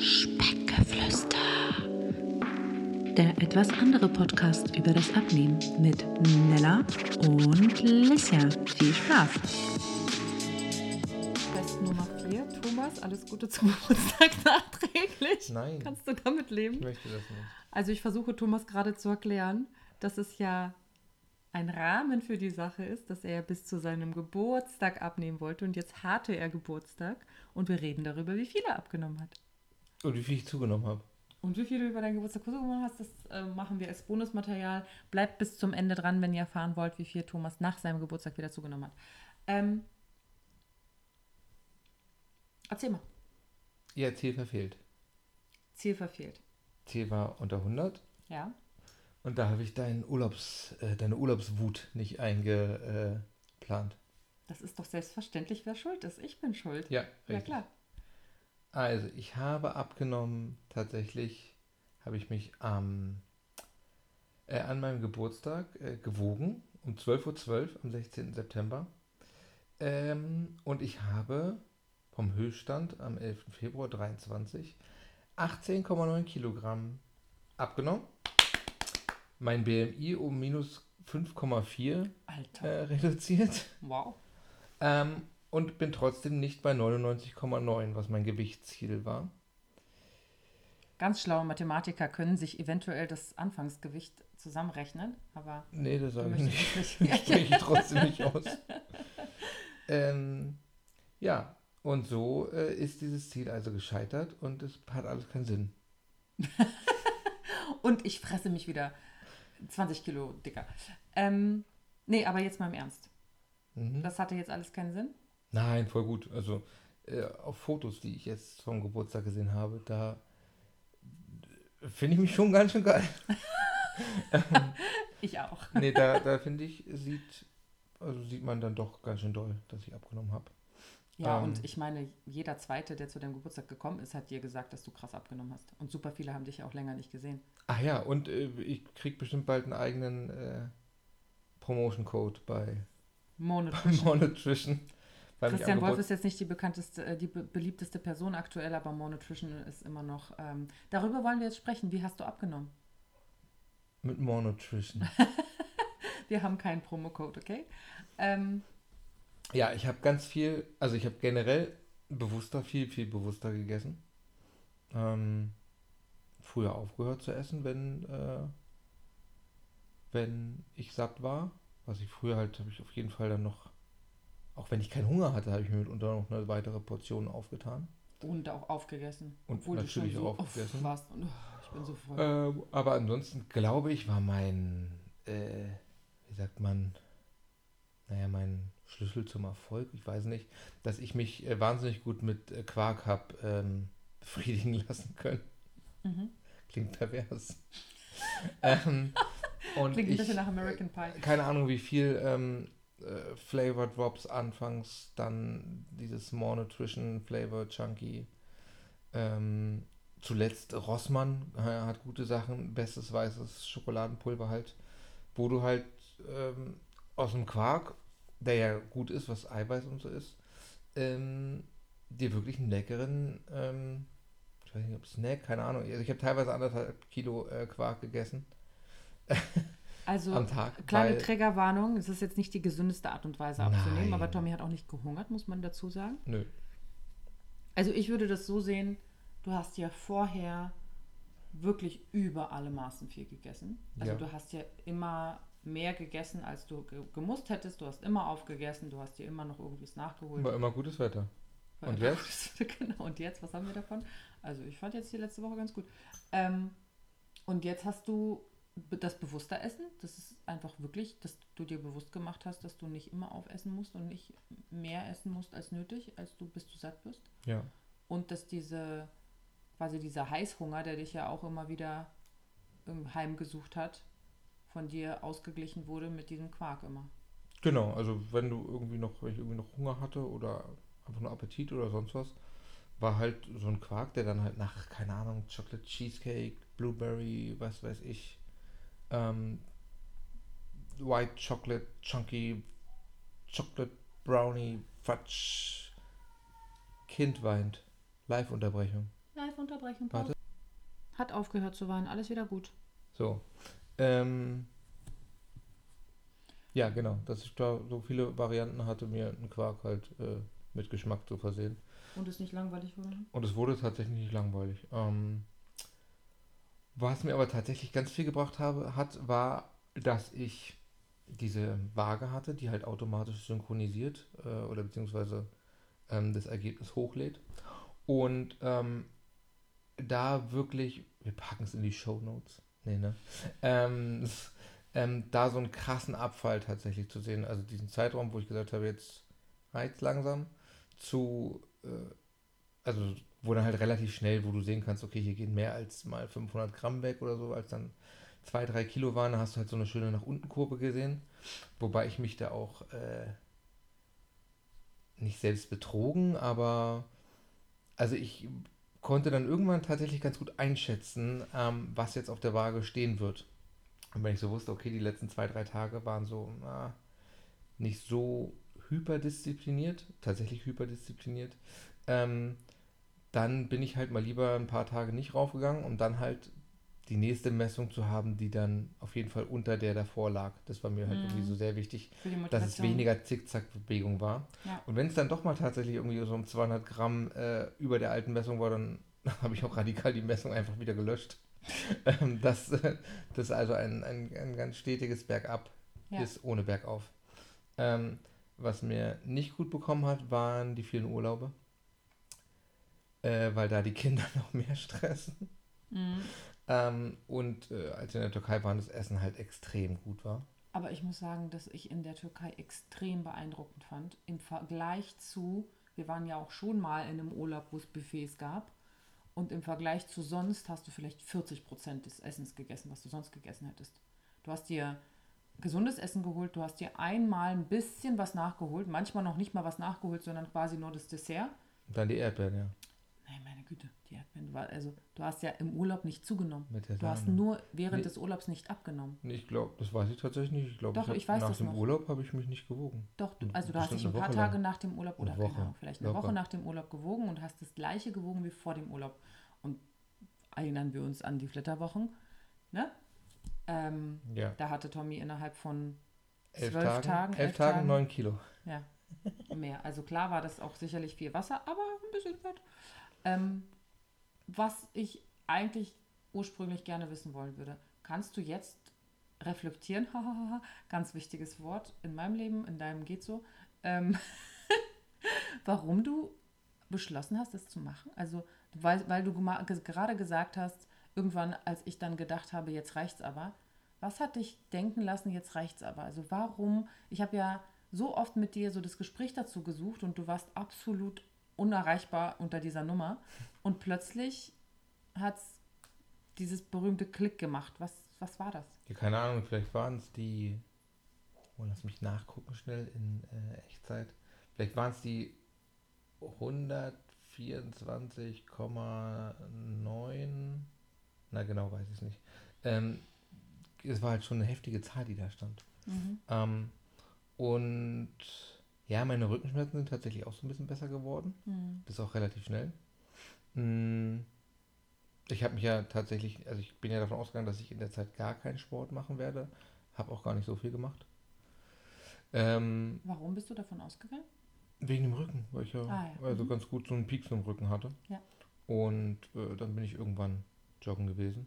Speckgeflüster. Der etwas andere Podcast über das Abnehmen mit Nella und Lissia. Viel Spaß! Test Nummer 4. Thomas, alles Gute zum Geburtstag nachträglich. Nein. Kannst du damit Ich leben? möchte das nicht. Also ich versuche Thomas gerade zu erklären, dass es ja ein Rahmen für die Sache ist, dass er bis zu seinem Geburtstag abnehmen wollte und jetzt hatte er Geburtstag und wir reden darüber, wie viel er abgenommen hat. Und wie viel ich zugenommen habe. Und wie viel du über deinen Geburtstag zugenommen hast, das äh, machen wir als Bonusmaterial. Bleibt bis zum Ende dran, wenn ihr erfahren wollt, wie viel Thomas nach seinem Geburtstag wieder zugenommen hat. Ähm, erzähl mal. Ihr Ziel verfehlt. Ziel verfehlt. Ziel war unter 100. Ja? Und da habe ich deinen Urlaubs, äh, deine Urlaubswut nicht eingeplant. Das ist doch selbstverständlich, wer schuld ist. Ich bin schuld. Ja, Ja, richtig. klar. Also, ich habe abgenommen, tatsächlich habe ich mich am, äh, an meinem Geburtstag äh, gewogen, um 12.12 Uhr am 16. September. Ähm, und ich habe vom Höchststand am 11. Februar 23 18,9 Kilogramm abgenommen. Mein BMI um minus 5,4 Alter. äh, reduziert. Wow. Ähm, und bin trotzdem nicht bei 99,9, was mein Gewichtsziel war. Ganz schlaue Mathematiker können sich eventuell das Anfangsgewicht zusammenrechnen, aber Nee, das sage ich nicht. nicht. Spreche ich trotzdem nicht aus. Ähm, ja, und so äh, ist dieses Ziel also gescheitert und es hat alles keinen Sinn. Und ich fresse mich wieder 20 Kilo dicker. Ähm, nee, aber jetzt mal im Ernst. Mhm. Das hatte jetzt alles keinen Sinn? Nein, voll gut. Also äh, auf Fotos, die ich jetzt vom Geburtstag gesehen habe, da finde ich mich schon ganz schön geil. Ich auch. nee, da, da finde ich, sieht, also sieht man dann doch ganz schön doll, dass ich abgenommen habe. Ja, Ähm. und ich meine, jeder Zweite, der zu deinem Geburtstag gekommen ist, hat dir gesagt, dass du krass abgenommen hast. Und super viele haben dich ja auch länger nicht gesehen. Ach ja, und äh, ich krieg bestimmt bald einen eigenen äh, Promotion-Code bei. Monutrition. weil mich Christian Wolf ist jetzt nicht die bekannteste, äh, die be beliebteste Person aktuell, aber Monotrition ist immer noch. Ähm, darüber wollen wir jetzt sprechen. Wie hast du abgenommen? Mit Monutrition. Wir haben keinen Promocode, okay? Ähm, ja, ich habe ganz viel, also ich habe generell bewusster, viel, viel bewusster gegessen. Ähm, früher aufgehört zu essen, wenn, äh, wenn ich satt war. Was ich früher halt, habe ich auf jeden Fall dann noch, auch wenn ich keinen Hunger hatte, habe ich mir mitunter noch eine weitere Portion aufgetan. und auch aufgegessen. Und obwohl natürlich du schon so auch aufgegessen. warst. Und, oh, ich bin so voll. Ähm, aber ansonsten glaube ich, war mein, äh, wie sagt man, naja, mein Schlüssel zum Erfolg, ich weiß nicht, dass ich mich äh, wahnsinnig gut mit äh, Quark habe ähm, befriedigen lassen können. Mhm. Klingt pervers. ähm, Klingt ein bisschen nach American Pie. keine Ahnung, wie viel ähm, äh, Flavor Drops anfangs, dann dieses More Nutrition Flavor Chunky. Ähm, zuletzt Rossmann äh, hat gute Sachen, bestes weißes Schokoladenpulver halt, wo du halt ähm, aus dem Quark, der ja gut ist, was Eiweiß und so ist, ähm, dir wirklich einen leckeren, ähm, ich weiß nicht, ob Snack, keine Ahnung, also ich habe teilweise anderthalb Kilo äh, Quark gegessen Also, am Tag. kleine weil- Triggerwarnung. Es ist jetzt nicht die gesündeste Art und Weise abzunehmen, Nein. aber Tommy hat auch nicht gehungert, muss man dazu sagen. Nö. Also, ich würde das so sehen: Du hast ja vorher wirklich über alle Maßen viel gegessen. Also, Ja. du hast ja immer mehr gegessen, als du ge gemusst hättest. Du hast immer aufgegessen, du hast dir immer noch irgendwas nachgeholt. War immer gutes Wetter. Und jetzt? genau, und jetzt, was haben wir davon? Also ich fand jetzt die letzte Woche ganz gut. Ähm, und jetzt hast du das bewusster Essen. Das ist einfach wirklich, dass du dir bewusst gemacht hast, dass du nicht immer aufessen musst und nicht mehr essen musst als nötig, als du bis du satt bist. Ja. Und dass diese, quasi dieser Heißhunger, der dich ja auch immer wieder heimgesucht hat, von dir ausgeglichen wurde mit diesem Quark immer. Genau, also wenn du irgendwie noch, wenn ich irgendwie noch Hunger hatte oder einfach nur Appetit oder sonst was, war halt so ein Quark, der dann halt nach, keine Ahnung, Chocolate Cheesecake, Blueberry, was weiß ich, ähm, White Chocolate, Chunky, Chocolate Brownie, Fudge, Kind weint, Live-Unterbrechung. Live kurze Unterbrechung. Pause. Warte. Hat aufgehört zu weinen, alles wieder gut. So. Ähm, ja, genau. Dass ich da so viele Varianten hatte, mir einen Quark halt äh, mit Geschmack zu versehen. Und es nicht langweilig wurde? Und es wurde tatsächlich nicht langweilig. Ähm, was mir aber tatsächlich ganz viel gebracht habe, hat, war, dass ich diese Waage hatte, die halt automatisch synchronisiert äh, oder beziehungsweise ähm, das Ergebnis hochlädt. Und ähm, da wirklich, wir packen es in die Show Notes. Nee, ne? Ähm, ähm, da so einen krassen Abfall tatsächlich zu sehen. Also diesen Zeitraum, wo ich gesagt habe, jetzt reizt langsam, zu, äh, also wo dann halt relativ schnell, wo du sehen kannst, okay, hier gehen mehr als mal 500 Gramm weg oder so, als dann 2, 3 Kilo waren, hast du halt so eine schöne nach unten Kurve gesehen. Wobei ich mich da auch äh, nicht selbst betrogen, aber also ich konnte dann irgendwann tatsächlich ganz gut einschätzen, ähm, was jetzt auf der Waage stehen wird. Und wenn ich so wusste, okay, die letzten zwei, drei Tage waren so na, nicht so hyperdiszipliniert, tatsächlich hyperdiszipliniert, ähm, dann bin ich halt mal lieber ein paar Tage nicht raufgegangen, um dann halt die nächste Messung zu haben, die dann auf jeden Fall unter der davor lag. Das war mir halt Mhm. irgendwie so sehr wichtig, dass es weniger Zickzack-Bewegung war. Ja. Und wenn es dann doch mal tatsächlich irgendwie so um 200 Gramm äh, über der alten Messung war, dann habe ich auch radikal die Messung einfach wieder gelöscht. ähm, das, also ein, ein, ein ganz stetiges Bergab Ja. ist ohne Bergauf. Ähm, was mir nicht gut bekommen hat, waren die vielen Urlaube. Äh, weil da die Kinder noch mehr stressen. Mhm. Ähm, und äh, als wir in der Türkei waren, das Essen halt extrem gut war. Aber ich muss sagen, dass ich in der Türkei extrem beeindruckend fand. Im Vergleich zu, wir waren ja auch schon mal in einem Urlaub, wo es Buffets gab. Und im Vergleich zu sonst hast du vielleicht 40 Prozent des Essens gegessen, was du sonst gegessen hättest. Du hast dir gesundes Essen geholt, du hast dir einmal ein bisschen was nachgeholt, manchmal noch nicht mal was nachgeholt, sondern quasi nur das Dessert. Und dann die Erdbeeren, ja. Güte, die Erdbeeren. Also, du hast ja im Urlaub nicht zugenommen. Du hast nur während Nee. des Urlaubs nicht abgenommen. Ich glaube, das weiß ich tatsächlich nicht. Ich glaube, Doch, ich, ich weiß nach das dem noch. Urlaub habe ich mich nicht gewogen. Doch, du, Hm, also du hast dich ein paar Woche Tage lang. nach dem Urlaub oder keine. Ahnung, vielleicht eine Locker. Woche nach dem Urlaub gewogen und hast das gleiche gewogen wie vor dem Urlaub. Und erinnern wir uns an die Flitterwochen, ne? Ähm, Ja. da hatte Tommy innerhalb von Elf zwölf Tagen, Tagen, elf elf Tagen, Tagen. neun Kilo. ja, mehr. Also klar war das auch sicherlich viel Wasser, aber ein bisschen Fett. Ähm, was ich eigentlich ursprünglich gerne wissen wollen würde, kannst du jetzt reflektieren, ganz wichtiges Wort in meinem Leben, in deinem geht so, ähm, warum du beschlossen hast, das zu machen? Also, weißt, weil du gerade gesagt hast, irgendwann, als ich dann gedacht habe, jetzt reicht's aber, was hat dich denken lassen, jetzt reicht's aber? Also, warum? Ich habe ja so oft mit dir so das Gespräch dazu gesucht und du warst absolut unerreichbar unter dieser Nummer und plötzlich hat's dieses berühmte Klick gemacht. Was, was war das? Ja, keine Ahnung, vielleicht waren es die. Oh, lass mich nachgucken schnell in äh, Echtzeit. Vielleicht waren es die 124,9. Na genau, weiß ich es nicht. Ähm, es war halt schon eine heftige Zahl, die da stand. Ähm, und ja, meine Rückenschmerzen sind tatsächlich auch so ein bisschen besser geworden. Hm. Das ist auch relativ schnell. Mm, Ich habe mich ja tatsächlich, also ich bin ja davon ausgegangen, dass ich in der Zeit gar keinen Sport machen werde. Habe auch gar nicht so viel gemacht. Ähm, Warum bist du davon ausgegangen? wegen dem Rücken, weil ich ja, Ah, ja. also Mhm. ganz gut so einen Pieks im Rücken hatte. Ja. Und äh, dann bin ich irgendwann joggen gewesen.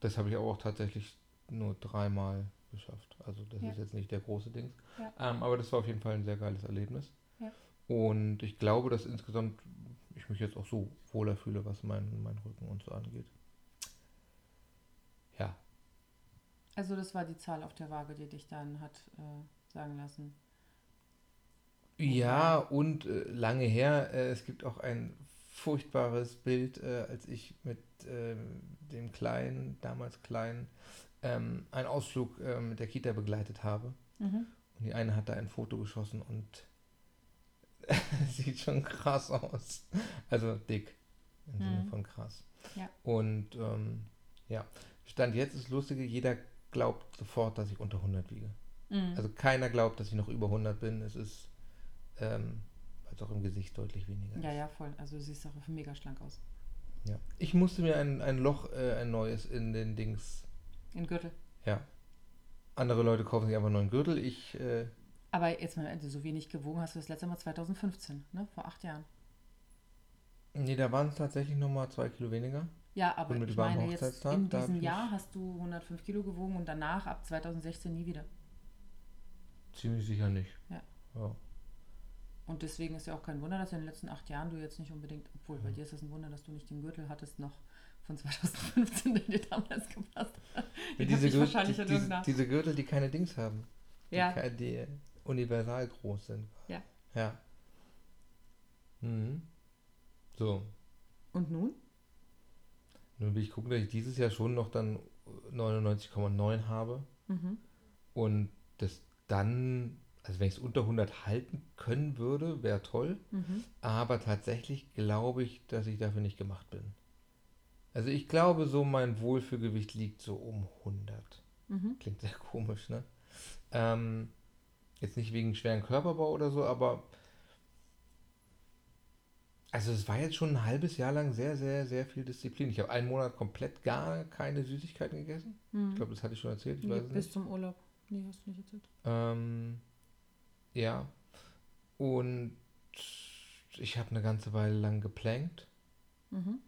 Das habe ich aber auch tatsächlich nur dreimal geschafft. Also das Ja. ist jetzt nicht der große Ding. Ja. Ähm, aber das war auf jeden Fall ein sehr geiles Erlebnis. Ja. Und ich glaube, dass insgesamt ich mich jetzt auch so wohler fühle, was mein, mein Rücken und so angeht. Ja, Also das war die Zahl auf der Waage, die dich dann hat äh, sagen lassen. Ja, und äh, lange her, äh, es gibt auch ein furchtbares Bild, äh, als ich mit ähm, dem Kleinen, damals Kleinen, ähm, einen Ausflug äh, mit der Kita begleitet habe. Mhm. Und die eine hat da ein Foto geschossen und sieht schon krass aus. Also dick, im Sinne Mhm. von krass. Ja. Und ähm, ja, Stand jetzt ist lustige, jeder glaubt sofort, dass ich unter 100 wiege. Mhm. Also keiner glaubt, dass ich noch über 100 bin. Es ist, ähm, es auch im Gesicht deutlich weniger ja, ist. ja, voll. Also du siehst auch mega schlank aus. Ja. Ich musste mir ein, ein Loch, äh, ein neues in den Dings. In Gürtel. Ja. Andere Leute kaufen sich einfach einen neuen Gürtel. Ich, äh, Aber jetzt mal, so wenig gewogen hast du das letzte Mal 2015, ne? Vor acht Jahren. nee, da waren es tatsächlich nochmal zwei Kilo weniger. Ja, aber ich meine jetzt in diesem Jahr hast du 105 Kilo gewogen und danach ab 2016 nie wieder. Ziemlich sicher nicht. Ja. ja. Und deswegen ist ja auch kein Wunder, dass in den letzten acht Jahren du jetzt nicht unbedingt, obwohl bei dir ist es ein Wunder, dass du nicht den Gürtel hattest noch von 2015, der dir damals gepasst hat. Ja, Den hab ich Gür- wahrscheinlich die, diese, diese Gürtel, die keine Dings haben. Die, Ja. die universal groß sind. Ja. Ja. Mhm. So. Und nun? Nun will ich gucken, dass ich dieses Jahr schon noch dann 99,9 habe. Mhm. Und das dann, also wenn ich es unter 100 halten können würde, wäre toll. Mhm. Aber tatsächlich glaube ich, dass ich dafür nicht gemacht bin. Also ich glaube, so mein Wohlfühlgewicht liegt so um 100. Mhm. Klingt sehr komisch, ne? Ähm, jetzt nicht wegen schweren Körperbau oder so, aber also es war jetzt schon ein halbes Jahr lang sehr, sehr, sehr viel Disziplin. Ich habe einen Monat komplett gar keine Süßigkeiten gegessen. Ich glaube, das hatte ich schon erzählt, ich weiß Bis nicht. zum Urlaub. Nee, hast du nicht erzählt. Ähm, ja. Und ich habe eine ganze Weile lang geplankt, Mhm.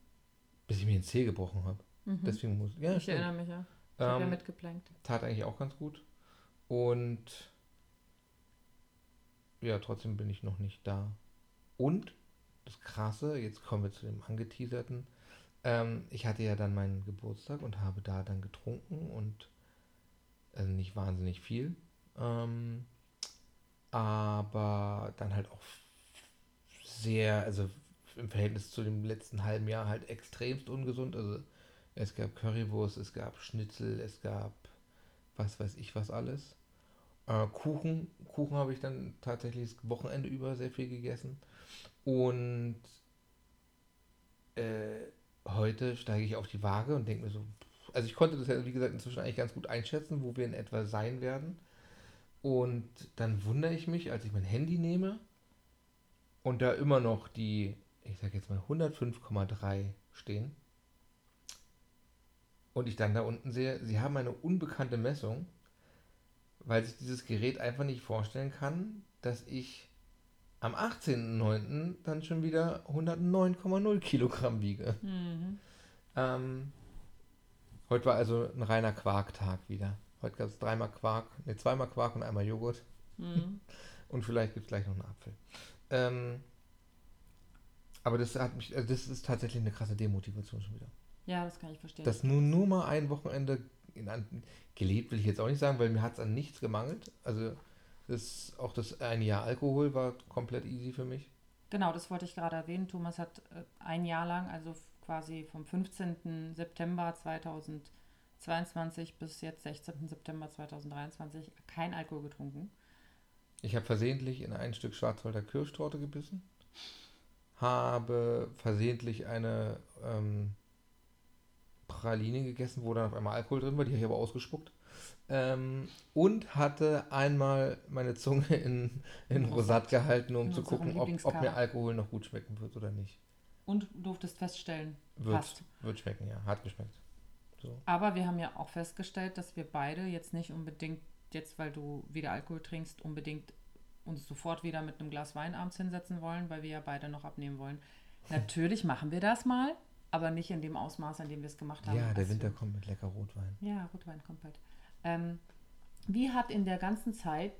Bis ich mir den Zeh gebrochen habe. Mhm. Deswegen muss ja, ich stimmt. erinnere mich ja. Ich habe ja Ähm, mitgeplankt. tat eigentlich auch ganz gut. Und ja, trotzdem bin ich noch nicht da. Und das Krasse, jetzt kommen wir zu dem angeteaserten. Ähm, ich hatte ja dann meinen Geburtstag und habe da dann getrunken und also nicht wahnsinnig viel. Ähm, aber dann halt auch sehr, also im Verhältnis zu dem letzten halben Jahr halt extremst ungesund. Also es gab Currywurst, es gab Schnitzel, es gab was weiß ich was alles. Äh, Kuchen, Kuchen habe ich dann tatsächlich das Wochenende über sehr viel gegessen. Und äh, heute steige ich auf die Waage und denke mir so, also ich konnte das ja wie gesagt inzwischen eigentlich ganz gut einschätzen, wo wir in etwa sein werden. Und dann wundere ich mich, als ich mein Handy nehme und da immer noch die, ich sage jetzt mal 105,3 stehen. Und ich dann da unten sehe, sie haben eine unbekannte Messung, weil sich dieses Gerät einfach nicht vorstellen kann, dass ich am 18.09. dann schon wieder 109,0 Kilogramm wiege. Mhm. Ähm, heute war also ein reiner Quarktag wieder. Heute gab es dreimal Quark, ne, zweimal Quark und einmal Joghurt. Mhm. Und vielleicht gibt es gleich noch einen Apfel. Ähm, aber das hat mich, also das ist tatsächlich eine krasse Demotivation schon wieder. Ja, das kann ich verstehen. Das nur, nur mal ein Wochenende in gelebt, will ich jetzt auch nicht sagen, weil mir hat es an nichts gemangelt. Also das, auch das eine Jahr Alkohol war komplett easy für mich. Genau, das wollte ich gerade erwähnen. Thomas hat äh, ein Jahr lang, also quasi vom 15. September 2022 bis jetzt 16. September 2023 kein Alkohol getrunken. Ich habe versehentlich in ein Stück Schwarzwälder Kirschtorte gebissen, habe versehentlich eine ähm, Praline gegessen, wo dann auf einmal Alkohol drin war, die habe ich aber ausgespuckt. Ähm, und hatte einmal meine Zunge in, in Rosat gehalten, um In zu gucken, ob, ob mir. Alkohol noch gut schmecken wird oder nicht. Und durftest feststellen, Wird, passt. wird schmecken, ja. Hat geschmeckt. So. Aber wir haben ja auch festgestellt, dass wir beide jetzt nicht unbedingt, jetzt weil du wieder Alkohol trinkst, unbedingt uns sofort wieder mit einem Glas Wein abends hinsetzen wollen, weil wir ja beide noch abnehmen wollen. Natürlich machen wir das mal, aber nicht in dem Ausmaß, in dem wir es gemacht haben. Ja, der Winter wir- kommt mit lecker Rotwein. Ja, Rotwein kommt bald. Ähm, wie hat in der ganzen Zeit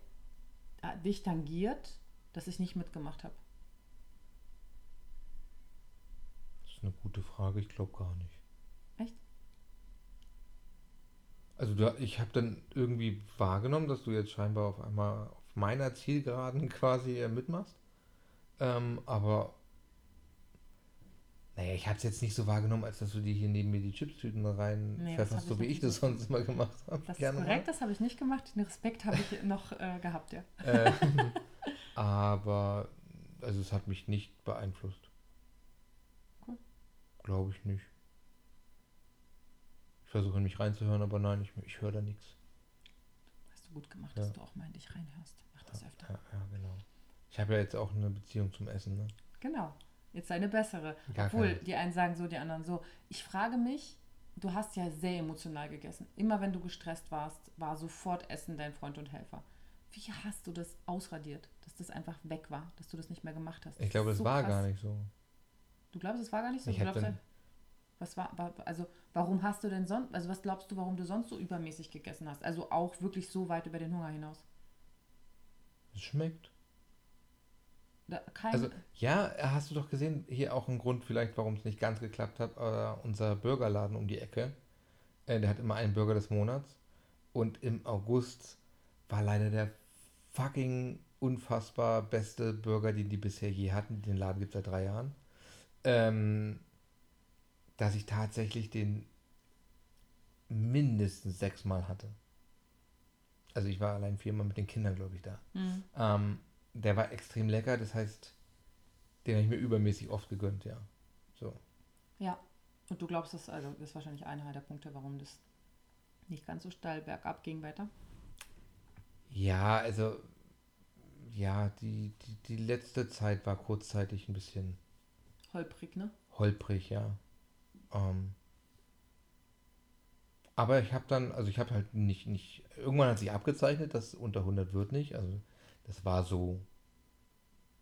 äh, dich tangiert, dass ich nicht mitgemacht habe? Das ist eine gute Frage, ich glaube gar nicht. Echt? Also du, ich habe dann irgendwie wahrgenommen, dass du jetzt scheinbar auf einmal meiner Zielgeraden quasi äh, mitmachst. Ähm, aber naja, ich habe es jetzt nicht so wahrgenommen, als dass du dir hier neben mir die Chipstüten rein Nee, so wie ich das so sonst immer gemacht habe. Das ist korrekt, das habe ich nicht gemacht. Den Respekt habe ich noch äh, gehabt, ja. Äh, aber also es hat mich nicht beeinflusst. Cool. Glaube ich nicht. Ich versuche mich reinzuhören, aber nein, ich, ich höre da nichts. Du gut gemacht, Ja. dass du auch mal in dich reinhörst. Mach das öfter. Ja, ja, genau. Ich habe ja jetzt auch eine Beziehung zum Essen, ne? Genau. Jetzt eine bessere. Gar Obwohl, keine. die einen sagen so, die anderen so. Ich frage mich, du hast ja sehr emotional gegessen. Immer wenn du gestresst warst, war sofort Essen dein Freund und Helfer. Wie hast du das ausradiert, dass das einfach weg war, dass du das nicht mehr gemacht hast? Ich glaube, das ist so war krass. gar nicht so. Du glaubst, es war gar nicht so? Ich Du glaubst, dann- was war, war, also warum hast du denn sonst, also was glaubst du, warum du sonst so übermäßig gegessen hast? Also auch wirklich so weit über den Hunger hinaus? Es schmeckt. Da, Also, ja, hast du doch gesehen, hier auch ein Grund vielleicht, warum es nicht ganz geklappt hat, aber unser Burgerladen um die Ecke, äh, der hat immer einen Burger des Monats und im August war leider der fucking unfassbar beste Burger, den die bisher je hatten. Den Laden gibt es seit drei Jahren. Ähm, dass ich tatsächlich den mindestens sechsmal hatte. Also ich war allein viermal mit den Kindern, glaube ich, da. Hm. Ähm, der war extrem lecker, das heißt, den habe ich mir übermäßig oft gegönnt, ja. So. Ja, und du glaubst, das, also, das ist wahrscheinlich einer der Punkte, warum das nicht ganz so steil bergab ging weiter. Ja, also, ja, die, die, die letzte Zeit war kurzzeitig ein bisschen Holprig, ne? holprig, ja. Ähm, aber ich habe dann, also ich habe halt nicht, nicht, irgendwann hat sich abgezeichnet, dass unter 100 wird nicht, also das war so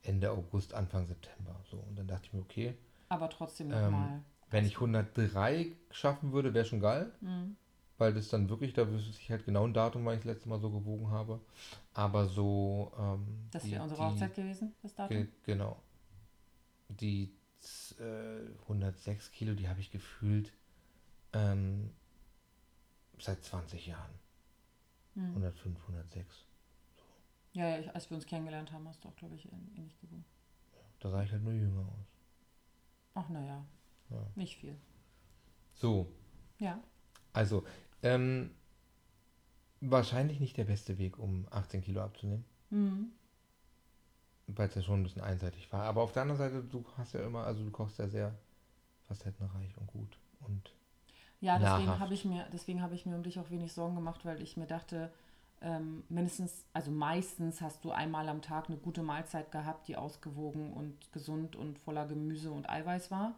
Ende August, Anfang September, so. Und dann dachte ich mir, okay, Aber trotzdem Ähm, nochmal. wenn ich 103 schaffen würde, wäre schon geil. Mhm. weil das dann wirklich, da wüsste ich halt genau ein Datum, wann ich das letzte Mal so gewogen habe. Aber so. Ähm, Das wäre unsere die- Hochzeit gewesen, das Datum. Ge genau. Die äh, 106 Kilo, die habe ich gefühlt ähm, seit 20 Jahren. Mhm. 105, 106. Ja, ja ich, als wir uns kennengelernt haben, hast du auch, glaube ich, ähn- ähnlich gewogen. Da sah ich halt nur jünger aus. Ach, naja, Ja. nicht viel. So, Ja, also, ähm, wahrscheinlich nicht der beste Weg, um 18 Kilo abzunehmen. mhm. Weil es ja schon ein bisschen einseitig war. Aber auf der anderen Seite, du hast ja immer, also du kochst ja sehr facettenreich und gut. Und Ja, deswegen habe ich mir, deswegen habe ich mir um dich auch wenig Sorgen gemacht, weil ich mir dachte, ähm, mindestens, also meistens hast du einmal am Tag eine gute Mahlzeit gehabt, die ausgewogen und gesund und voller Gemüse und Eiweiß war.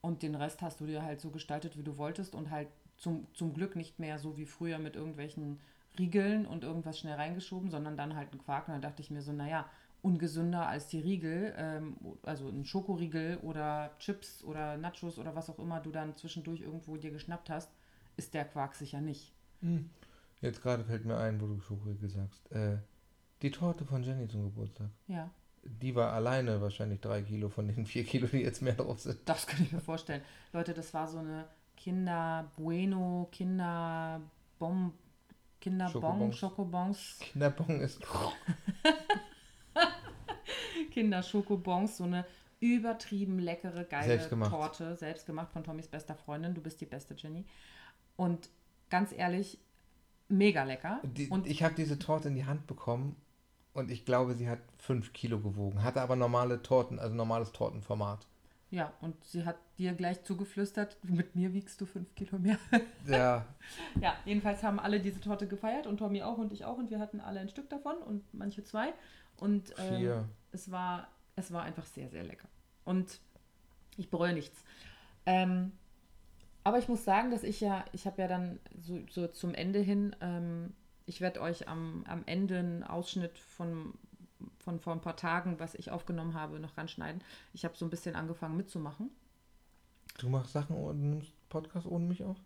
Und den Rest hast du dir halt so gestaltet, wie du wolltest und halt zum, zum Glück nicht mehr so wie früher mit irgendwelchen Riegeln und irgendwas schnell reingeschoben, sondern dann halt ein Quark. Und dann dachte ich mir so, naja, ungesünder als die Riegel, ähm, also ein Schokoriegel oder Chips oder Nachos oder was auch immer du dann zwischendurch irgendwo dir geschnappt hast, ist der Quark sicher nicht. jetzt gerade fällt mir ein, wo du Schokoriegel sagst. Äh, die Torte von Jenny zum Geburtstag. Ja, Die war alleine wahrscheinlich drei Kilo von den vier Kilo, die jetzt mehr drauf sind. das kann ich mir vorstellen. Leute, das war so eine Kinder Bueno, Kinder Bom, Kinderbon, Schokobons. Schokobons, Kinderbon ist. Kinder Schokobons, so eine übertrieben leckere, geile Selbstgemacht. Torte, selbst gemacht von Tommys bester Freundin. Du bist die beste Jenny. Und ganz ehrlich, mega lecker. Die, und ich habe diese Torte in die Hand bekommen und ich glaube, sie hat fünf Kilo gewogen. Hatte aber normale Torten, also normales Tortenformat. ja, und sie hat dir gleich zugeflüstert, mit mir wiegst du fünf Kilo mehr. Ja, ja, jedenfalls haben alle diese Torte gefeiert und Tommy auch und ich auch und wir hatten alle ein Stück davon und manche zwei. Und ähm, vier. Es war, es war einfach sehr, sehr lecker. Und ich bereue nichts. Ähm, aber ich muss sagen, dass ich ja, ich habe ja dann so, so zum Ende hin, ähm, ich werde euch am, am Ende einen Ausschnitt von, von vor ein paar Tagen, was ich aufgenommen habe, noch ranschneiden. Ich habe so ein bisschen angefangen mitzumachen. Du machst Sachen und nimmst Podcast ohne mich auf?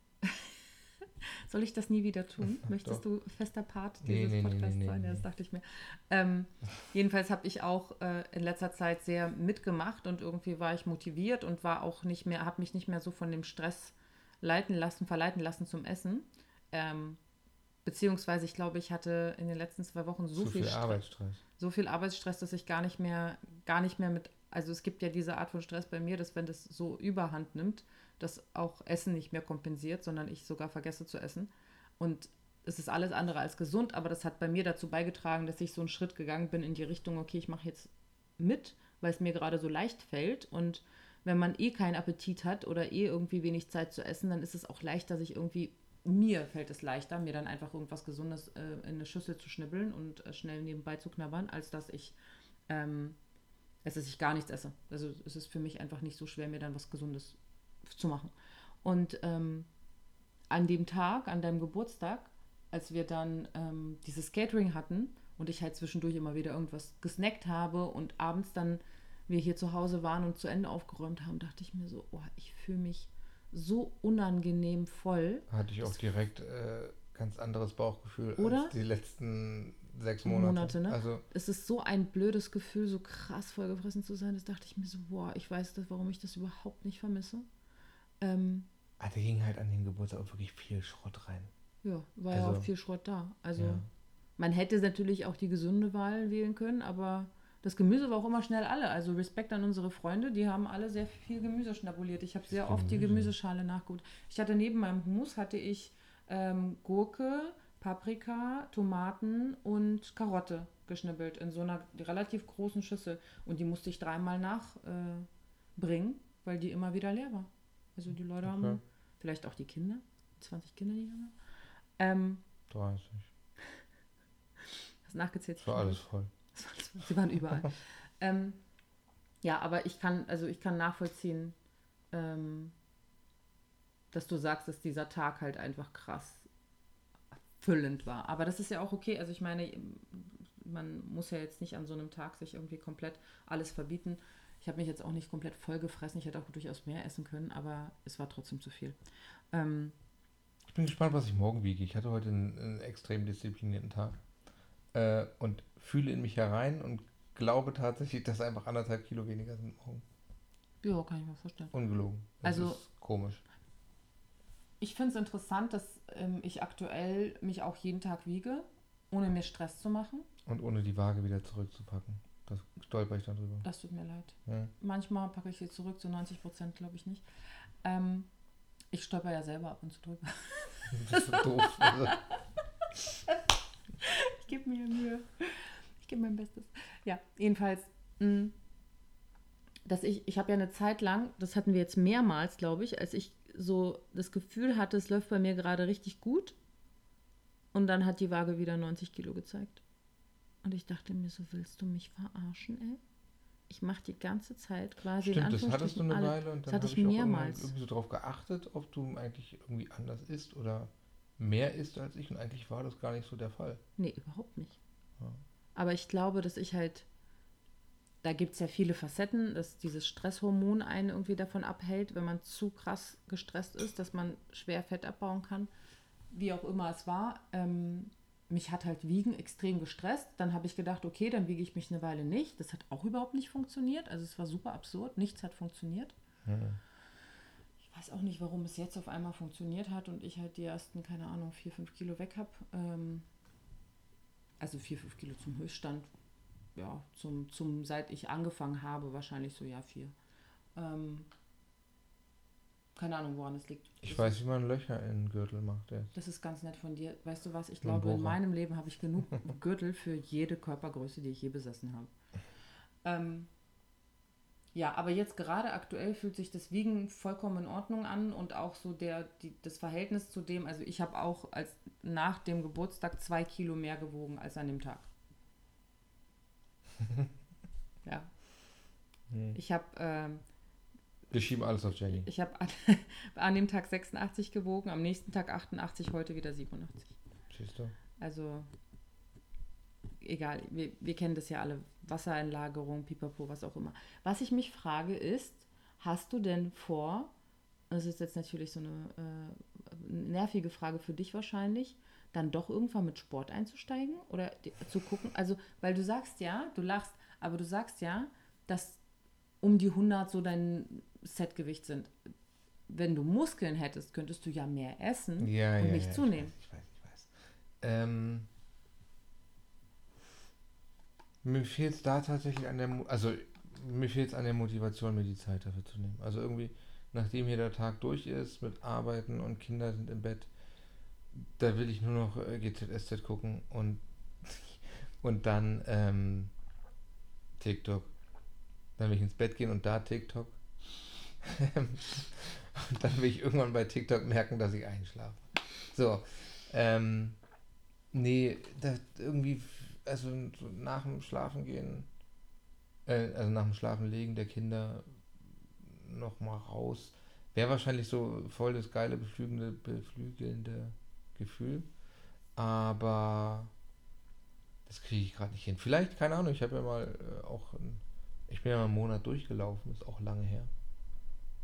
Soll ich das nie wieder tun? Möchtest Doch. du fester Part dieses nee, nee, Podcasts nee, sein? Ja, das dachte ich mir. Ähm, jedenfalls habe ich auch äh, in letzter Zeit sehr mitgemacht und irgendwie war ich motiviert und war auch nicht mehr, habe mich nicht mehr so von dem Stress leiten lassen, verleiten lassen zum Essen. Ähm, beziehungsweise ich glaube, ich hatte in den letzten zwei Wochen so Zu viel, viel Stress, Arbeitsstress. so viel Arbeitsstress, dass ich gar nicht mehr, gar nicht mehr mit, also es gibt ja diese Art von Stress bei mir, dass wenn das so überhand nimmt, dass auch Essen nicht mehr kompensiert, sondern ich sogar vergesse zu essen. Und es ist alles andere als gesund, aber das hat bei mir dazu beigetragen, dass ich so einen Schritt gegangen bin in die Richtung, okay, ich mache jetzt mit, weil es mir gerade so leicht fällt. Und wenn man eh keinen Appetit hat oder eh irgendwie wenig Zeit zu essen, dann ist es auch leichter, sich irgendwie, mir fällt es leichter, mir dann einfach irgendwas Gesundes äh, in eine Schüssel zu schnibbeln und äh, schnell nebenbei zu knabbern, als dass ich ähm, als dass ich gar nichts esse. Also es ist für mich einfach nicht so schwer, mir dann was Gesundes zu machen. Und ähm, an dem Tag, an deinem Geburtstag, als wir dann ähm, dieses Catering hatten und ich halt zwischendurch immer wieder irgendwas gesnackt habe und abends dann wir hier zu Hause waren und zu Ende aufgeräumt haben, dachte ich mir so, oh, ich fühle mich so unangenehm voll. Hatte ich auch direkt äh, ganz anderes Bauchgefühl Oder? als die letzten sechs Monate. Monate, ne? Also Es ist so ein blödes Gefühl, so krass vollgefressen zu sein. Das dachte ich mir so, boah, ich weiß das, warum ich das überhaupt nicht vermisse. Ähm, ah, da ging halt an den Geburtstag auch wirklich viel Schrott rein. ja, war ja Also, auch viel Schrott da. Also ja. man hätte natürlich auch die gesunde Wahl wählen können, aber das Gemüse war auch immer schnell alle. Also Respekt an unsere Freunde, die haben alle sehr viel Gemüse schnabuliert. Ich habe sehr oft die Gemüse. Gemüseschale nachgeholt. Ich hatte neben meinem Hummus hatte ich ähm, Gurke, Paprika, Tomaten und Karotte geschnibbelt in so einer relativ großen Schüssel. Und die musste ich dreimal nachbringen, äh, weil die immer wieder leer war. Also die Leute Okay. haben, vielleicht auch die Kinder, 20 Kinder, die haben. Ähm, 30. hast nachgezählt? Das war alles voll. Sie waren überall. ähm, ja, aber ich kann, also ich kann nachvollziehen, ähm, dass du sagst, dass dieser Tag halt einfach krass füllend war. Aber das ist ja auch okay. Also ich meine, man muss ja jetzt nicht an so einem Tag sich irgendwie komplett alles verbieten. Ich habe mich jetzt auch nicht komplett voll gefressen. Ich hätte auch durchaus mehr essen können, aber es war trotzdem zu viel. Ähm, Ich bin gespannt, was ich morgen wiege. Ich hatte heute einen, einen extrem disziplinierten Tag äh, und fühle in mich herein und glaube tatsächlich, dass einfach anderthalb Kilo weniger sind morgen. ja, kann ich mir vorstellen. Ungelogen. Das Also- ist komisch. Ich finde es interessant, dass ähm, ich aktuell mich auch jeden Tag wiege, ohne mir Stress zu machen. Und ohne die Waage wieder zurückzupacken. Das stolper ich dann drüber. Das tut mir leid. Ja. Manchmal packe ich sie zurück, zu 90 Prozent glaube ich nicht. Ähm, ich stolper ja selber ab und zu drüber. Das ist so doof. Also, Ich gebe mir Mühe. Ich gebe mein Bestes. Ja, jedenfalls, mh, dass ich, ich habe ja eine Zeit lang, das hatten wir jetzt mehrmals, glaube ich, als ich so das Gefühl hatte, es läuft bei mir gerade richtig gut. Und dann hat die Waage wieder 90 Kilo gezeigt. Und ich dachte mir so, willst du mich verarschen, ey? Ich mache die ganze Zeit quasi stimmt, das hattest du eine alle- Weile und Das dann hatte habe ich ich mehrmals. irgendwie so drauf geachtet, ob du eigentlich irgendwie anders isst oder mehr isst als ich und eigentlich war das gar nicht so der Fall. Nee, überhaupt nicht. Ja. Aber ich glaube, dass ich halt, da gibt es ja viele Facetten, dass dieses Stresshormon einen irgendwie davon abhält, wenn man zu krass gestresst ist, dass man schwer Fett abbauen kann. Wie auch immer es war. Ähm, mich hat halt Wiegen extrem gestresst. Dann habe ich gedacht, okay, dann wiege ich mich eine Weile nicht. Das hat auch überhaupt nicht funktioniert. Also es war super absurd. Nichts hat funktioniert. Ja. Ich weiß auch nicht, warum es jetzt auf einmal funktioniert hat und ich halt die ersten, keine Ahnung, 4, 5 Kilo weg habe. Ähm, also 4, 5 Kilo zum Höchststand. Ja, zum, zum, seit ich angefangen habe, wahrscheinlich so, ja, 4. Ähm, keine Ahnung, woran es liegt. Ich das, weiß, wie man Löcher in den Gürtel macht jetzt. Das ist ganz nett von dir. Weißt du was? Ich glaube, in meinem Leben habe ich genug Gürtel für jede Körpergröße, die ich je besessen habe. Ähm, ja, aber jetzt gerade aktuell fühlt sich das Wiegen vollkommen in Ordnung an und auch so der, die, das Verhältnis zu dem, also ich habe auch als nach dem Geburtstag zwei Kilo mehr gewogen als an dem Tag. ja. Hm. Ich habe ähm, Wir schieben alles auf Jenny. ich hab an, an dem Tag 86 gewogen, am nächsten Tag 88, heute wieder 87. Siehst du? Also, egal, wir, wir kennen das ja alle. Wassereinlagerung, Pipapo, was auch immer. Was ich mich frage ist, hast du denn vor, das ist jetzt natürlich so eine äh, nervige Frage für dich wahrscheinlich, dann doch irgendwann mit Sport einzusteigen oder die- zu gucken? Also, weil du sagst ja, du lachst, aber du sagst ja, dass um die 100 so dein Setgewicht sind. Wenn du Muskeln hättest, könntest du ja mehr essen Ja, und ja, nicht ja, zunehmen. Ich weiß, ich weiß, ich weiß. Ähm, mir fehlt es da tatsächlich an der, Mo- also mir fehlt es an der Motivation, mir die Zeit dafür zu nehmen. Also irgendwie, nachdem hier der Tag durch ist mit Arbeiten und Kinder sind im Bett, da will ich nur noch äh, GZSZ gucken und, und dann ähm, TikTok. Dann will ich ins Bett gehen und da TikTok. und dann will ich irgendwann bei TikTok merken, dass ich einschlafe. So, ähm, nee, das irgendwie, also so nach dem Schlafen gehen, äh, also nach dem Schlafenlegen der Kinder nochmal raus. Wäre wahrscheinlich so voll das geile, beflügelnde, beflügelnde Gefühl. Aber das kriege ich gerade nicht hin. Vielleicht, keine Ahnung, ich habe ja mal äh, auch, ein, ich bin ja mal einen Monat durchgelaufen, ist auch lange her,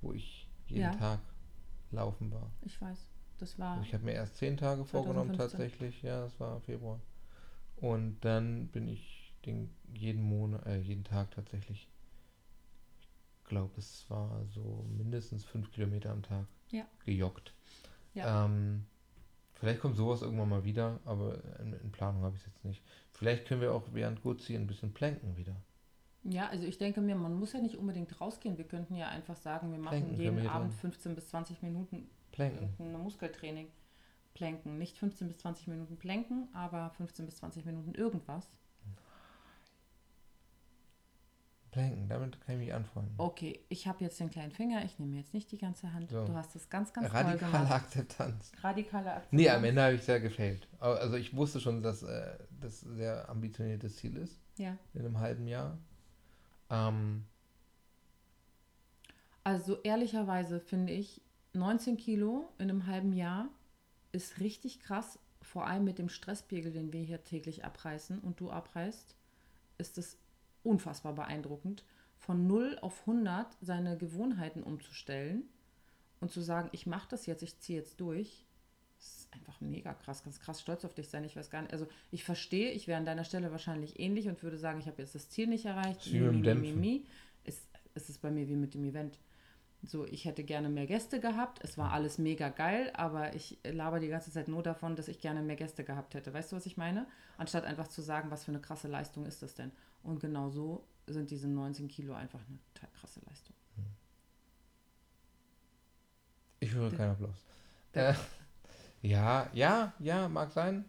wo ich jeden Ja. Tag laufen war. Ich weiß. Das war. Also ich habe mir erst zehn Tage vorgenommen 2015. tatsächlich, ja, das war Februar. Und dann bin ich den jeden Monat, äh, jeden Tag tatsächlich, ich glaube, es war so mindestens fünf Kilometer am Tag Ja. gejoggt. Ja. Ähm, vielleicht kommt sowas irgendwann mal wieder, aber in, in Planung habe ich es jetzt nicht. Vielleicht können wir auch während Gutzi ein bisschen planken wieder. Ja, also ich denke mir, man muss ja nicht unbedingt rausgehen. Wir könnten ja einfach sagen, wir machen Planken jeden hier Abend drin. 15 bis 20 Minuten Planken. ein Muskeltraining. Planken. Nicht 15 bis 20 Minuten Planken, aber 15 bis 20 Minuten irgendwas. Planken, damit kann ich mich anfreunden. Okay, ich habe jetzt den kleinen Finger, ich nehme jetzt nicht die ganze Hand. So. Du hast das ganz, ganz toll Radikale gemacht. Akzeptanz. Radikale Akzeptanz. Nee, am Ende habe ich sehr gefällt. Also ich wusste schon, dass äh, das ein sehr ambitioniertes Ziel ist Ja. in einem halben Jahr. Ähm, Also ehrlicherweise finde ich, 19 Kilo in einem halben Jahr ist richtig krass. Vor allem mit dem Stresspegel, den wir hier täglich abreißen und du abreißt, ist es unfassbar beeindruckend, von 0 auf 100 seine Gewohnheiten umzustellen und zu sagen, ich mache das jetzt, ich ziehe jetzt durch. Das ist einfach mega krass, ganz krass stolz auf dich sein. Ich weiß gar nicht, also ich verstehe, ich wäre an deiner Stelle wahrscheinlich ähnlich und würde sagen, ich habe jetzt das Ziel nicht erreicht. Dem Dämpfen. mi. Es, es ist bei mir wie mit dem Event. So, ich hätte gerne mehr Gäste gehabt. Es war alles mega geil, aber ich laber die ganze Zeit nur davon, dass ich gerne mehr Gäste gehabt hätte. Weißt du, was ich meine? Anstatt einfach zu sagen, was für eine krasse Leistung ist das denn? Und genau so sind diese 19 Kilo einfach eine total krasse Leistung. ich höre keinen Applaus. Äh, ja, ja, ja, mag sein.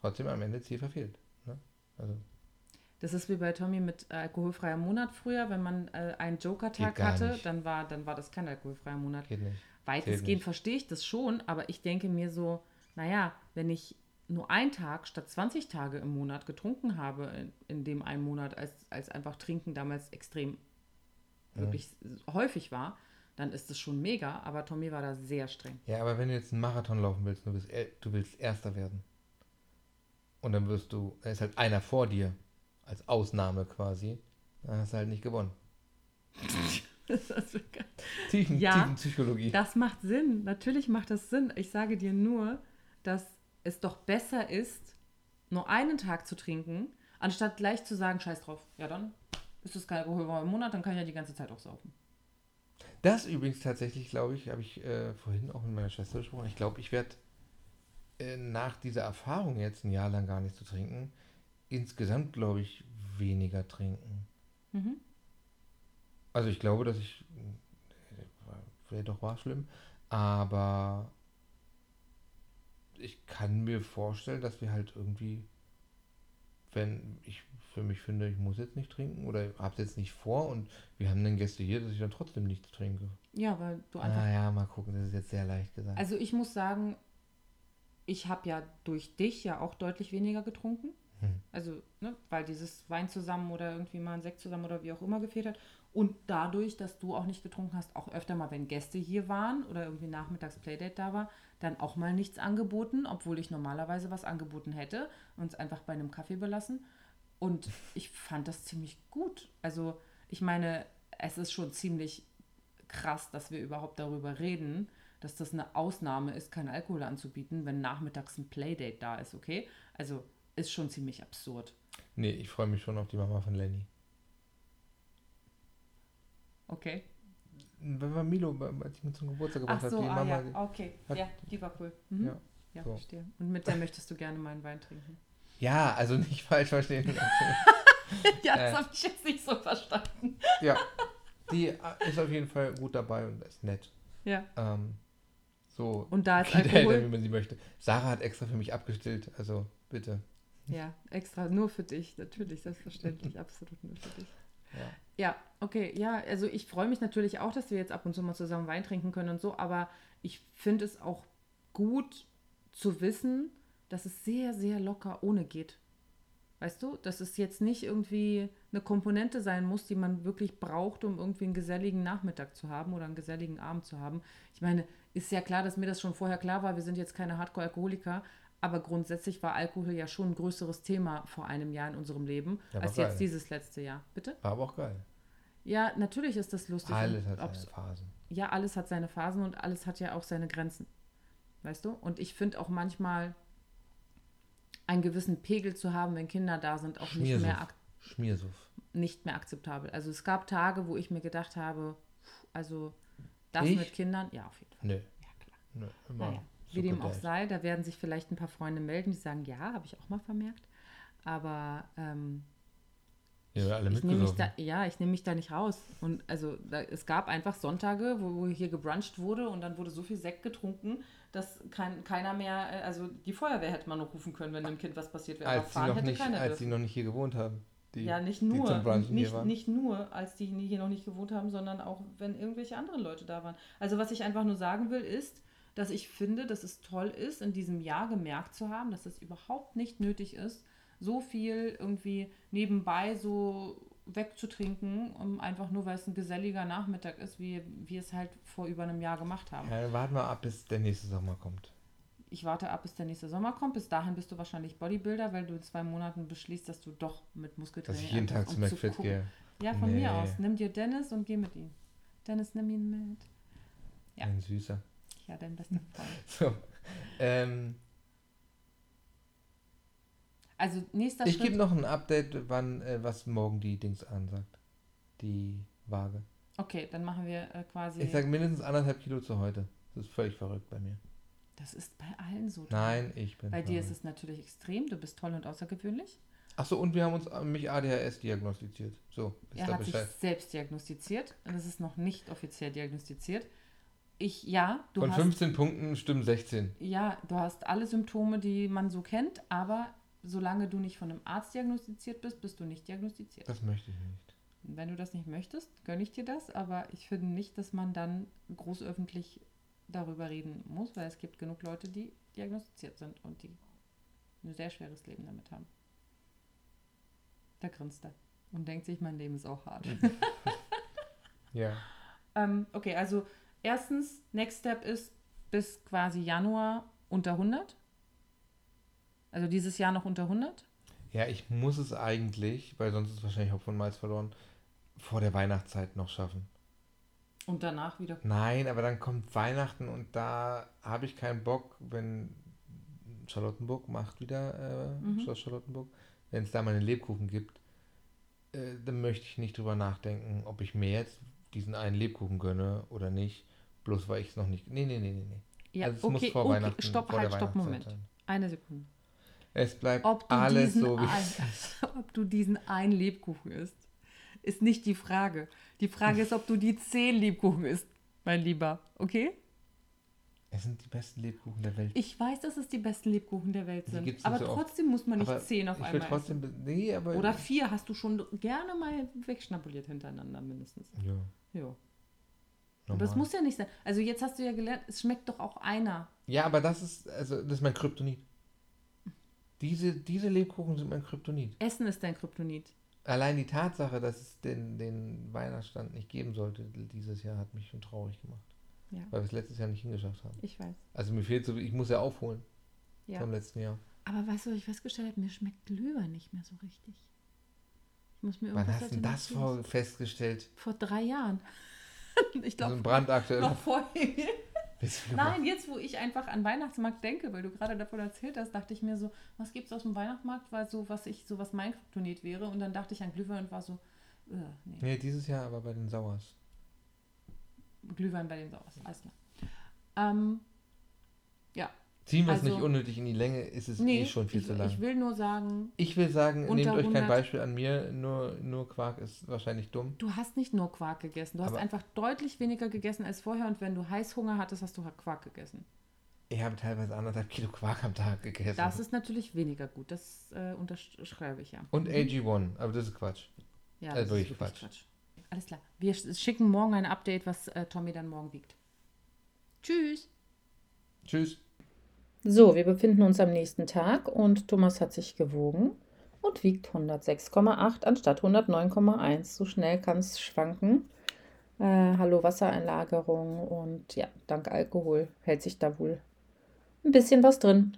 Trotzdem am Ende Ziel verfehlt. Ne? Also, Das ist wie bei Tommy mit äh, alkoholfreier Monat früher. Wenn man äh, einen Joker-Tag hatte, nicht. dann war, dann war das kein alkoholfreier Monat. geht nicht. Weitestgehend verstehe ich das schon, aber ich denke mir so, naja, wenn ich nur einen Tag statt 20 Tage im Monat getrunken habe, in, in dem einen Monat, als, als einfach Trinken damals extrem wirklich häufig war, dann ist das schon mega, aber Tommy war da sehr streng. Ja, aber wenn du jetzt einen Marathon laufen willst, du, bist, du willst Erster werden. Und dann wirst du, da ist halt einer vor dir, als Ausnahme quasi, dann hast du halt nicht gewonnen. Das. Tiefen, Ja, Tiefenpsychologie. Das macht Sinn. Natürlich macht das Sinn. Ich sage dir nur, dass es doch besser ist, nur einen Tag zu trinken, anstatt gleich zu sagen, scheiß drauf. Ja, dann ist es kein Alkohol im Monat, dann kann ich ja die ganze Zeit auch saufen. Das übrigens tatsächlich, glaube ich, habe ich äh, vorhin auch mit meiner Schwester gesprochen. Ich glaube, ich werde äh, nach dieser Erfahrung jetzt ein Jahr lang gar nicht zu trinken, insgesamt, glaube ich, weniger trinken. Mhm. Also ich glaube, dass ich, äh, vielleicht doch war schlimm, aber ich kann mir vorstellen, dass wir halt irgendwie, wenn ich für mich finde, ich muss jetzt nicht trinken oder habe es jetzt nicht vor und wir haben dann Gäste hier, dass ich dann trotzdem nichts trinke. Ja, weil du einfach. Ah ja, mal gucken, das ist jetzt sehr leicht gesagt. Also ich muss sagen, ich habe ja durch dich ja auch deutlich weniger getrunken. Hm. Also, ne, weil dieses Wein zusammen oder irgendwie mal ein Sekt zusammen oder wie auch immer gefehlt hat. Und dadurch, dass du auch nicht getrunken hast, auch öfter mal, wenn Gäste hier waren oder irgendwie nachmittags Playdate da war, dann auch mal nichts angeboten, obwohl ich normalerweise was angeboten hätte und es einfach bei einem Kaffee belassen. Und ich fand das ziemlich gut. Also, ich meine, es ist schon ziemlich krass, dass wir überhaupt darüber reden, dass das eine Ausnahme ist, keinen Alkohol anzubieten, wenn nachmittags ein Playdate da ist, okay? Also ist schon ziemlich absurd. nee, ich freue mich schon auf die Mama von Lenny. Okay. Wenn wir Milo, als ich mir zum Geburtstag Ach gebracht habe, so, die ah, Mama. ja, okay. hat- ja, die war cool. Mhm. Ja, Ja, so. verstehe. Und mit der möchtest du gerne meinen Wein trinken. Ja, also nicht falsch verstehen. ja, das das habe ich jetzt nicht so verstanden. ja, die äh, ist auf jeden Fall gut dabei und ist nett. Ja. Ähm, so Und da ist viel älter, wie Alkohol. man sie möchte. Sarah hat extra für mich abgestillt, also bitte. Ja, extra nur für dich. Natürlich, selbstverständlich. Absolut nur für dich. Ja. Ja, okay, ja, also ich freue mich natürlich auch, dass wir jetzt ab und zu mal zusammen Wein trinken können und so, aber ich finde es auch gut zu wissen, dass es sehr, sehr locker ohne geht. Weißt du, dass es jetzt nicht irgendwie eine Komponente sein muss, die man wirklich braucht, um irgendwie einen geselligen Nachmittag zu haben oder einen geselligen Abend zu haben. Ich meine, ist ja klar, dass mir das schon vorher klar war, wir sind jetzt keine Hardcore-Alkoholiker, aber grundsätzlich war Alkohol ja schon ein größeres Thema vor einem Jahr in unserem Leben, Ja, als geil. jetzt dieses letzte Jahr. Bitte? War aber auch geil. Ja, natürlich ist das lustig. Alles hat seine Phasen. ja, alles hat seine Phasen und alles hat ja auch seine Grenzen. Weißt du? Und ich finde auch manchmal einen gewissen Pegel zu haben, wenn Kinder da sind, auch nicht mehr, Schmiersuff. nicht mehr akzeptabel. Also es gab Tage, wo ich mir gedacht habe, also das Ich? mit Kindern, ja, auf jeden Fall. Nö, Ja, klar. nö, immer Naja, wie dem auch sei, da werden sich vielleicht ein paar Freunde melden, die sagen, ja, habe ich auch mal vermerkt. Aber ähm, Ja, alle ich nehme mich da, ja, ich nehme mich da nicht raus. Und also da, es gab einfach Sonntage, wo, wo hier gebruncht wurde und dann wurde so viel Sekt getrunken, dass kein, keiner mehr, äh, also die Feuerwehr hätte man noch rufen können, wenn dem Kind was passiert wäre. Als sie, noch nicht, als sie noch nicht hier gewohnt haben. Die, Ja, nicht nur, nicht, nicht nur, als die hier noch nicht gewohnt haben, sondern auch, wenn irgendwelche anderen Leute da waren. Also was ich einfach nur sagen will, ist, dass ich finde, dass es toll ist, in diesem Jahr gemerkt zu haben, dass es überhaupt nicht nötig ist, so viel irgendwie nebenbei so wegzutrinken, um einfach nur, weil es ein geselliger Nachmittag ist, wie wir es halt vor über einem Jahr gemacht haben. Ja, warten wir ab, bis der nächste Sommer kommt. Ich warte ab, bis der nächste Sommer kommt. Bis dahin bist du wahrscheinlich Bodybuilder, weil du in zwei Monaten beschließt, dass du doch mit Dass Muskeltraining ich jeden Tag zu McFit gehe. Ja, von Nee. mir aus. Nimm dir Dennis und geh mit ihm. Dennis, nimm ihn mit. Ja. Ein süßer. Ja, dein bester Freund. So. Ähm, Also nächster ich gebe Schritt. noch ein Update, wann, äh, was morgen die Dings ansagt. Die Waage. Okay, dann machen wir äh, quasi. Ich sage mindestens anderthalb Kilo zu heute. Das ist völlig verrückt bei mir. das ist bei allen so. Nein, ich bin. Bei dir ist verrückt. es natürlich extrem. Du bist toll und außergewöhnlich. Achso, und wir haben uns äh, mich ADHS diagnostiziert. So, ist er hat sich Bescheid. selbst diagnostiziert. Und es ist noch nicht offiziell diagnostiziert. Ich, ja, du Von hast. 15 Punkten stimmen 16. Ja, du hast alle Symptome, die man so kennt, aber solange du nicht von einem Arzt diagnostiziert bist, bist du nicht diagnostiziert. Das möchte ich nicht. Wenn du das nicht möchtest, gönne ich dir das, aber ich finde nicht, dass man dann groß öffentlich darüber reden muss, weil es gibt genug Leute, die diagnostiziert sind und die ein sehr schweres Leben damit haben. Da grinst er und denkt sich, mein Leben ist auch hart. Ja. ähm, okay, also erstens, Next Step ist bis quasi Januar unter 100. Also dieses Jahr noch unter 100. Ja, ich muss es eigentlich, weil sonst ist wahrscheinlich Hopfen und Malz verloren, vor der Weihnachtszeit noch schaffen. Und danach wieder. Nein, aber dann kommt Weihnachten und da habe ich keinen Bock, wenn Charlottenburg macht wieder, äh, Mhm. Schloss Charlottenburg, wenn es da mal einen Lebkuchen gibt, äh, dann möchte ich nicht drüber nachdenken, ob ich mir jetzt diesen einen Lebkuchen gönne oder nicht, bloß weil ich es noch nicht. Nee, nee, nee, nee, nee. Ja, also es okay, muss vor okay, Weihnachten. stopp, vor halt, der stopp, Weihnachtszeit Moment. sein. Eine Sekunde. Es bleibt Ob du, alles so wie ein, ob du diesen einen Lebkuchen isst, ist nicht die Frage. Die Frage ist, ob du die zehn Lebkuchen isst, mein Lieber. Okay? Es sind die besten Lebkuchen der Welt. Ich weiß, dass es die besten Lebkuchen der Welt sind. Aber so oft. trotzdem muss man nicht Aber zehn auf einmal trotzdem. essen. Nee, aber. Oder vier hast du schon gerne mal wegschnabuliert hintereinander mindestens. Ja, Ja. Aber normal. das muss ja nicht sein. Also jetzt hast du ja gelernt, es schmeckt doch auch einer. Ja, aber das ist, also, das ist mein Kryptonit. Diese, diese Lebkuchen sind mein Kryptonit. Essen ist dein Kryptonit. Allein die Tatsache, dass es den, den Weihnachtsstand nicht geben sollte dieses Jahr, hat mich schon traurig gemacht. Ja, Weil wir es letztes Jahr nicht hingeschafft haben. ich weiß. Also mir fehlt so, ich muss ja aufholen Ja. vom letzten Jahr. Aber weißt du, was ich festgestellt habe? Mir schmeckt Glühwein nicht mehr so richtig. Ich muss mir Wann irgendwas hast du das vor festgestellt? Vor drei Jahren. ich Also glaube, ein brandaktuell. noch vorher. Nein, jetzt, wo ich einfach an Weihnachtsmarkt denke, weil du gerade davon erzählt hast, dachte ich mir so, was gibt es aus dem Weihnachtsmarkt, weil so, was ich, so was mein Kryptonit wäre. Und dann dachte ich an Glühwein und war so, äh, nee. Nee, dieses Jahr aber bei den Sauers. Glühwein bei den Sauers. Alles klar. Ähm. Ziehen wir es Also- nicht unnötig in die Länge, ist es Nee, eh schon viel ich, zu lang. ich will nur sagen, Ich will sagen, nehmt euch kein 100. Beispiel an mir, nur, nur Quark ist wahrscheinlich dumm. du hast nicht nur Quark gegessen. Du hast Aber- einfach deutlich weniger gegessen als vorher. Und wenn du Heißhunger hattest, hast du halt Quark gegessen. Ich habe teilweise anderthalb Kilo Quark am Tag gegessen. Das ist natürlich weniger gut. Das äh, unterschreibe ich ja. Und AG1, aber das ist Quatsch. Ja, äh, das wirklich ist Quatsch. Quatsch. Alles klar. Wir sch- schicken morgen ein Update, was äh, Tommy dann morgen wiegt. Tschüss. Tschüss. So, wir befinden uns am nächsten Tag und Thomas hat sich gewogen und wiegt 106,8 anstatt 109,1. So schnell kann es schwanken. Äh, Hallo Wassereinlagerung und ja, dank Alkohol hält sich da wohl ein bisschen was drin.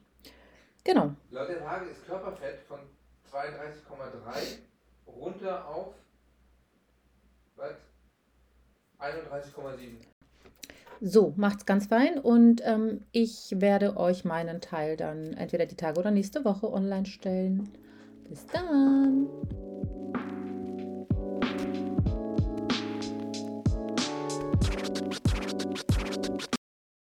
Genau. Laut der Waage ist Körperfett von 32,3 runter auf was? 31,7. So, macht's ganz fein und ähm, ich werde euch meinen Teil dann entweder die Tage oder nächste Woche online stellen. Bis dann.